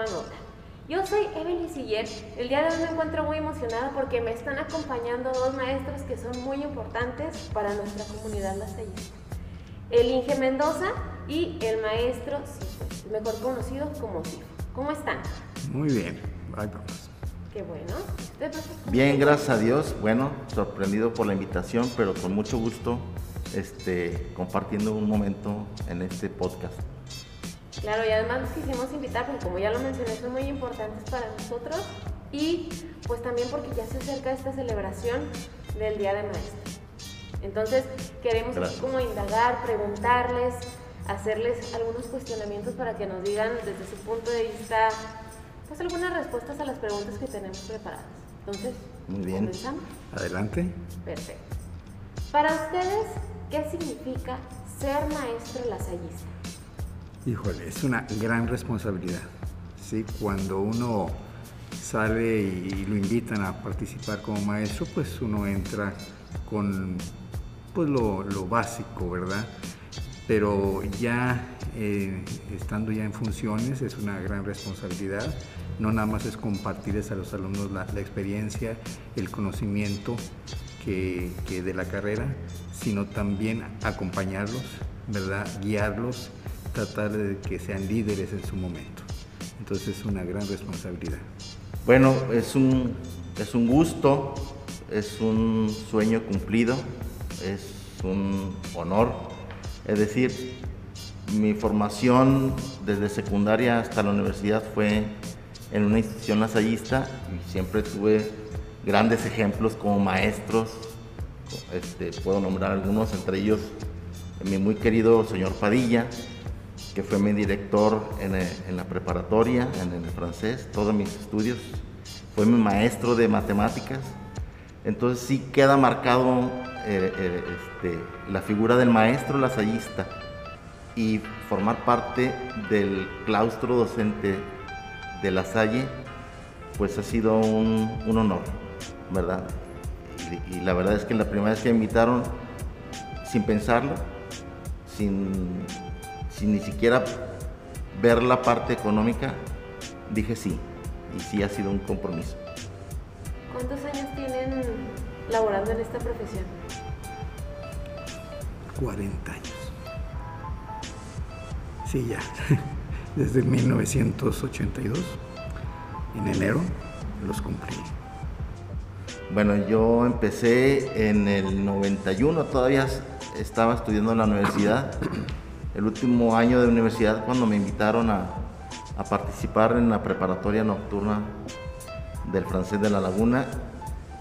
toma nota. Yo soy Evelyn Siller. El día de hoy me encuentro muy emocionada porque me están acompañando dos maestros que son muy importantes para nuestra comunidad lasallista. El Inge Mendoza y el maestro Cifo, mejor conocido como Cifo. ¿Cómo están? Muy bien, ahí vamos. Qué bueno. Bien, gracias a Dios. Bueno, sorprendido por la invitación, pero con mucho gusto este, compartiendo un momento en este podcast. Claro, y además los quisimos invitar porque como ya lo mencioné, son muy importantes para nosotros y pues también porque ya se acerca esta celebración del Día de Maestro. Entonces queremos como indagar, preguntarles, hacerles algunos cuestionamientos para que nos digan desde su punto de vista pues algunas respuestas a las preguntas que tenemos preparadas. Entonces, Muy bien. ¿comenzamos? Adelante. Perfecto. Para ustedes, ¿qué significa ser maestro lasallista? Híjole, es una gran responsabilidad. ¿sí? Cuando uno sale y lo invitan a participar como maestro, pues uno entra con pues lo, básico, ¿verdad? Pero ya eh, estando ya en funciones es una gran responsabilidad. No nada más es compartirles a los alumnos la, experiencia, el conocimiento que de la carrera, sino también acompañarlos, ¿verdad? Guiarlos tratar de que sean líderes en su momento. Entonces es una gran responsabilidad. Bueno, es un, es un gusto, es un sueño cumplido, es un honor. Es decir, mi formación desde secundaria hasta la universidad fue en una institución lasallista y siempre tuve grandes ejemplos como maestros. Este, puedo nombrar algunos, entre ellos mi muy querido señor Padilla, que fue mi director en, eh, la preparatoria, en el francés, todos mis estudios. Fue mi maestro de matemáticas. Entonces sí queda marcado eh, eh, este, la figura del maestro lasallista y formar parte del claustro docente de La Salle, pues ha sido un, honor, ¿verdad? Y, y, la verdad es que la primera vez que me invitaron, sin pensarlo, sin sin ni siquiera ver la parte económica, dije sí. Y sí ha sido un compromiso. ¿Cuántos años tienen laborando en esta profesión? 40 años. Sí, ya. Desde 1982, en enero, los cumplí. Bueno, yo empecé en el 91, todavía estaba estudiando en la universidad el último año de universidad cuando me invitaron a, participar en la preparatoria nocturna del francés de la laguna.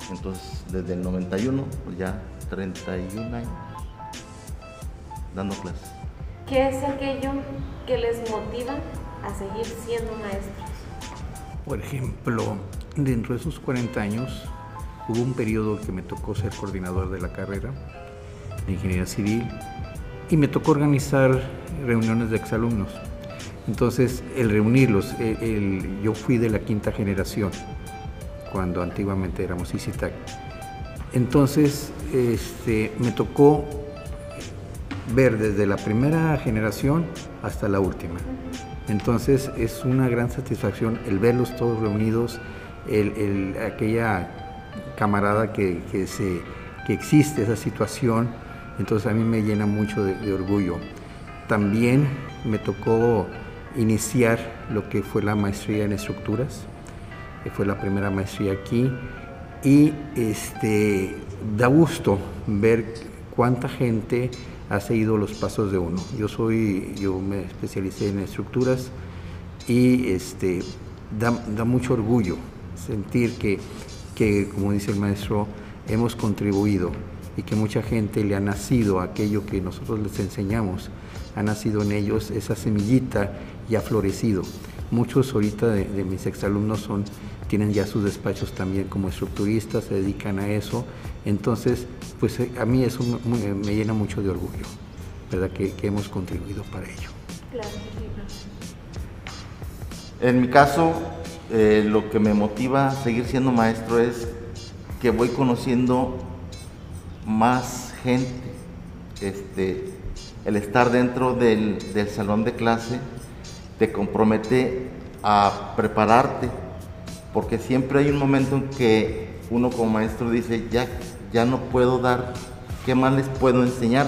Entonces, desde el 91, pues ya 31 años dando clases. ¿Qué es aquello que les motiva a seguir siendo maestros? Por ejemplo, dentro de esos 40 años hubo un periodo que me tocó ser coordinador de la carrera de ingeniería civil y me tocó organizar reuniones de exalumnos. Entonces, el reunirlos, yo fui de la quinta generación, cuando antiguamente éramos ICITAC. Entonces, este, me tocó ver desde la primera generación hasta la última. Entonces, es una gran satisfacción el verlos todos reunidos, el, aquella camarada que, que, se, que existe, esa situación entonces a mí me llena mucho de, orgullo. También me tocó iniciar lo que fue la maestría en estructuras, que fue la primera maestría aquí, y este, da gusto ver cuánta gente ha seguido los pasos de uno. Yo soy, yo me especialicé en estructuras y este, da, da mucho orgullo sentir que, que, como dice el maestro, hemos contribuido y que mucha gente le ha nacido aquello que nosotros les enseñamos, ha nacido en ellos esa semillita y ha florecido. Muchos ahorita de, mis exalumnos son, tienen ya sus despachos también como estructuristas, se dedican a eso. Entonces, pues eh, a mí eso me, llena mucho de orgullo, ¿verdad? Que, hemos contribuido para ello. Claro, En mi caso, eh, lo que me motiva a seguir siendo maestro es que voy conociendo más gente, este, el estar dentro del, salón de clase te compromete a prepararte, porque siempre hay un momento en que uno como maestro dice, ya, ya no puedo dar, ¿qué más les puedo enseñar?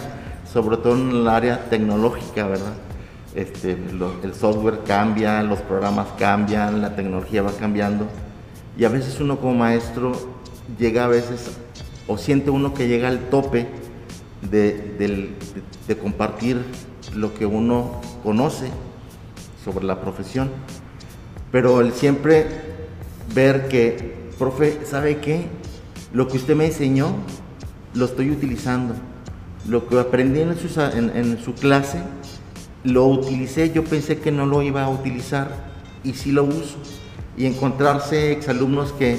Sobre todo en el área tecnológica, ¿verdad? Este, el software cambia, los programas cambian, la tecnología va cambiando. Y a veces uno como maestro llega a veces, o siente uno que llega al tope de, compartir lo que uno conoce sobre la profesión. Pero el siempre ver que, profe, ¿sabe qué? Lo que usted me enseñó, lo estoy utilizando. Lo que aprendí en su, en, su clase, lo utilicé, yo pensé que no lo iba a utilizar y sí lo uso. Y encontrarse exalumnos que,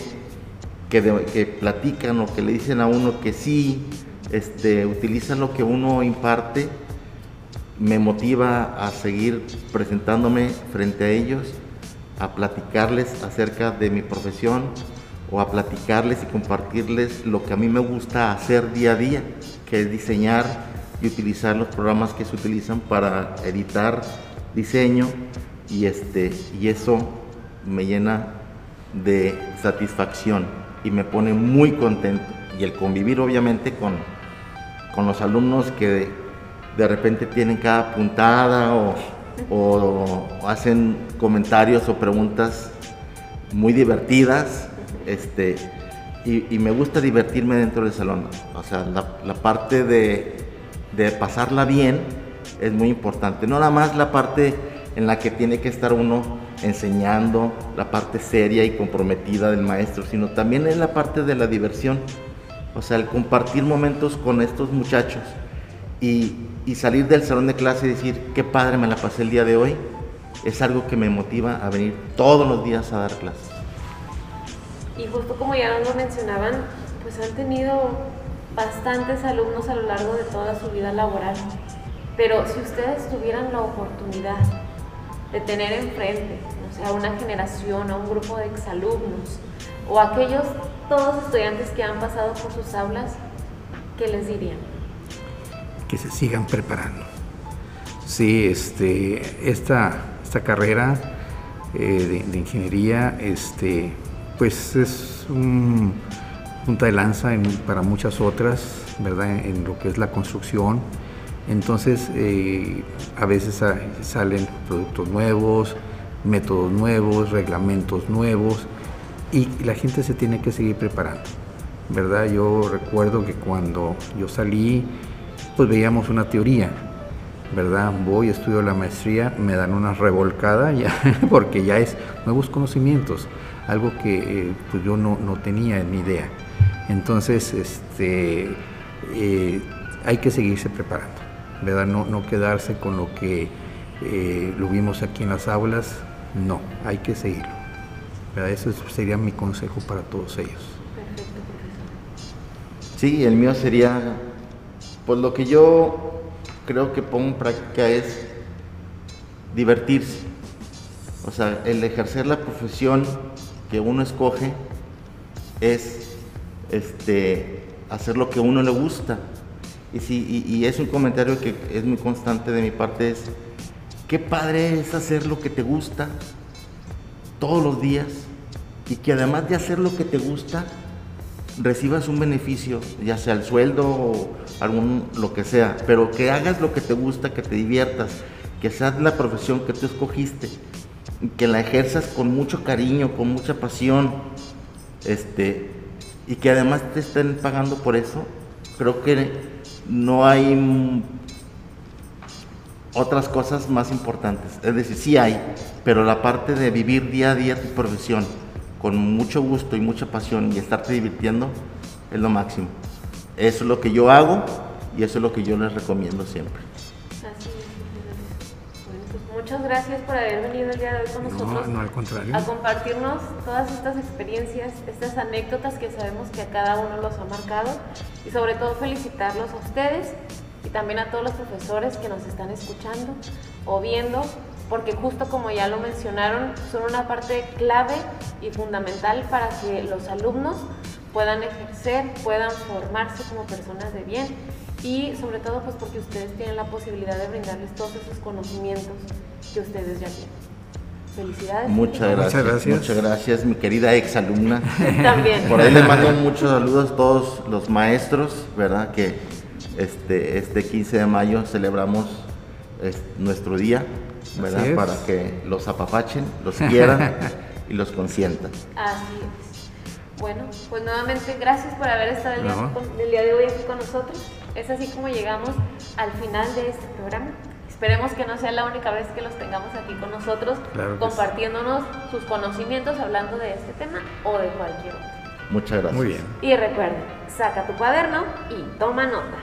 que, platican o que le dicen a uno que sí, este, utilizan lo que uno imparte, me motiva a seguir presentándome frente a ellos, a platicarles acerca de mi profesión o a platicarles y compartirles lo que a mí me gusta hacer día a día, que es diseñar y utilizar los programas que se utilizan para editar diseño y, este, y eso me llena de satisfacción y me pone muy contento. Y el convivir obviamente con, con los alumnos que de repente tienen cada puntada o, hacen comentarios o preguntas muy divertidas. Este, y, me gusta divertirme dentro del salón. O sea, la, parte de, de, pasarla bien es muy importante. No nada más la parte en la que tiene que estar uno enseñando, la parte seria y comprometida del maestro, sino también en la parte de la diversión. O sea, el compartir momentos con estos muchachos y, salir del salón de clase y decir, qué padre me la pasé el día de hoy, es algo que me motiva a venir todos los días a dar clases. Y justo como ya lo mencionaban, pues han tenido bastantes alumnos a lo largo de toda su vida laboral. Pero si ustedes tuvieran la oportunidad de tener enfrente, o sea, una generación, a un grupo de exalumnos, o aquellos todos estudiantes que han pasado por sus aulas, ¿qué les dirían? que se sigan preparando. Sí, este, esta, esta carrera eh, de, ingeniería, este, pues es un punta de lanza para muchas otras, ¿verdad? En, lo que es la construcción. Entonces, eh, a veces salen productos nuevos, métodos nuevos, reglamentos nuevos, y la gente se tiene que seguir preparando, ¿verdad? Yo recuerdo que cuando yo salí, pues veíamos una teoría, ¿verdad? Voy, estudio la maestría, me dan una revolcada ya, porque ya es nuevos conocimientos, algo que eh, pues yo no, tenía ni idea. Entonces, este, eh, hay que seguirse preparando, ¿verdad? No, no quedarse con lo que eh, lo vimos aquí en las aulas, no, hay que seguirlo. ¿verdad? Ese sería mi consejo para todos ellos. Perfecto, profesor. Sí, el mío sería pues lo que yo creo que pongo en práctica es divertirse. O sea, el ejercer la profesión que uno escoge es este, hacer lo que uno le gusta. Y, si, y, es un comentario que es muy constante de mi parte, es, qué padre es hacer lo que te gusta todos los días y que además de hacer lo que te gusta, recibas un beneficio, ya sea el sueldo o algún lo que sea, pero que hagas lo que te gusta, que te diviertas, que seas la profesión que tú escogiste, que la ejerzas con mucho cariño, con mucha pasión, este, y que además te estén pagando por eso, creo que no hay otras cosas más importantes. Es decir, sí hay, pero la parte de vivir día a día tu profesión, con mucho gusto y mucha pasión y estarte divirtiendo es lo máximo. Eso es lo que yo hago y eso es lo que yo les recomiendo siempre. Muchas gracias por haber venido el día de hoy con nosotros. No, no, al contrario. A compartirnos todas estas experiencias, estas anécdotas que sabemos que a cada uno los ha marcado y sobre todo felicitarlos a ustedes y también a todos los profesores que nos están escuchando o viendo porque justo como ya lo mencionaron, son una parte clave y fundamental para que los alumnos puedan ejercer, puedan formarse como personas de bien y sobre todo pues porque ustedes tienen la posibilidad de brindarles todos esos conocimientos que ustedes ya tienen. Felicidades. Muchas gracias, Muchas gracias. Muchas gracias, mi querida ex alumna. También. Por ahí les mando muchos saludos a todos los maestros, ¿verdad? Que este, este 15 de mayo celebramos es, nuestro día, ¿verdad? Para que los apapachen, los quieran y los consientan. Así es. Bueno, pues nuevamente gracias por haber estado el día, No. con- el día de hoy aquí con nosotros. Es así como llegamos al final de este programa. Esperemos que no sea la única vez que los tengamos aquí con nosotros, Claro compartiéndonos sus conocimientos, hablando de este tema o de cualquier otro. Muchas gracias. Muy bien. Y recuerden, saca tu cuaderno y toma nota.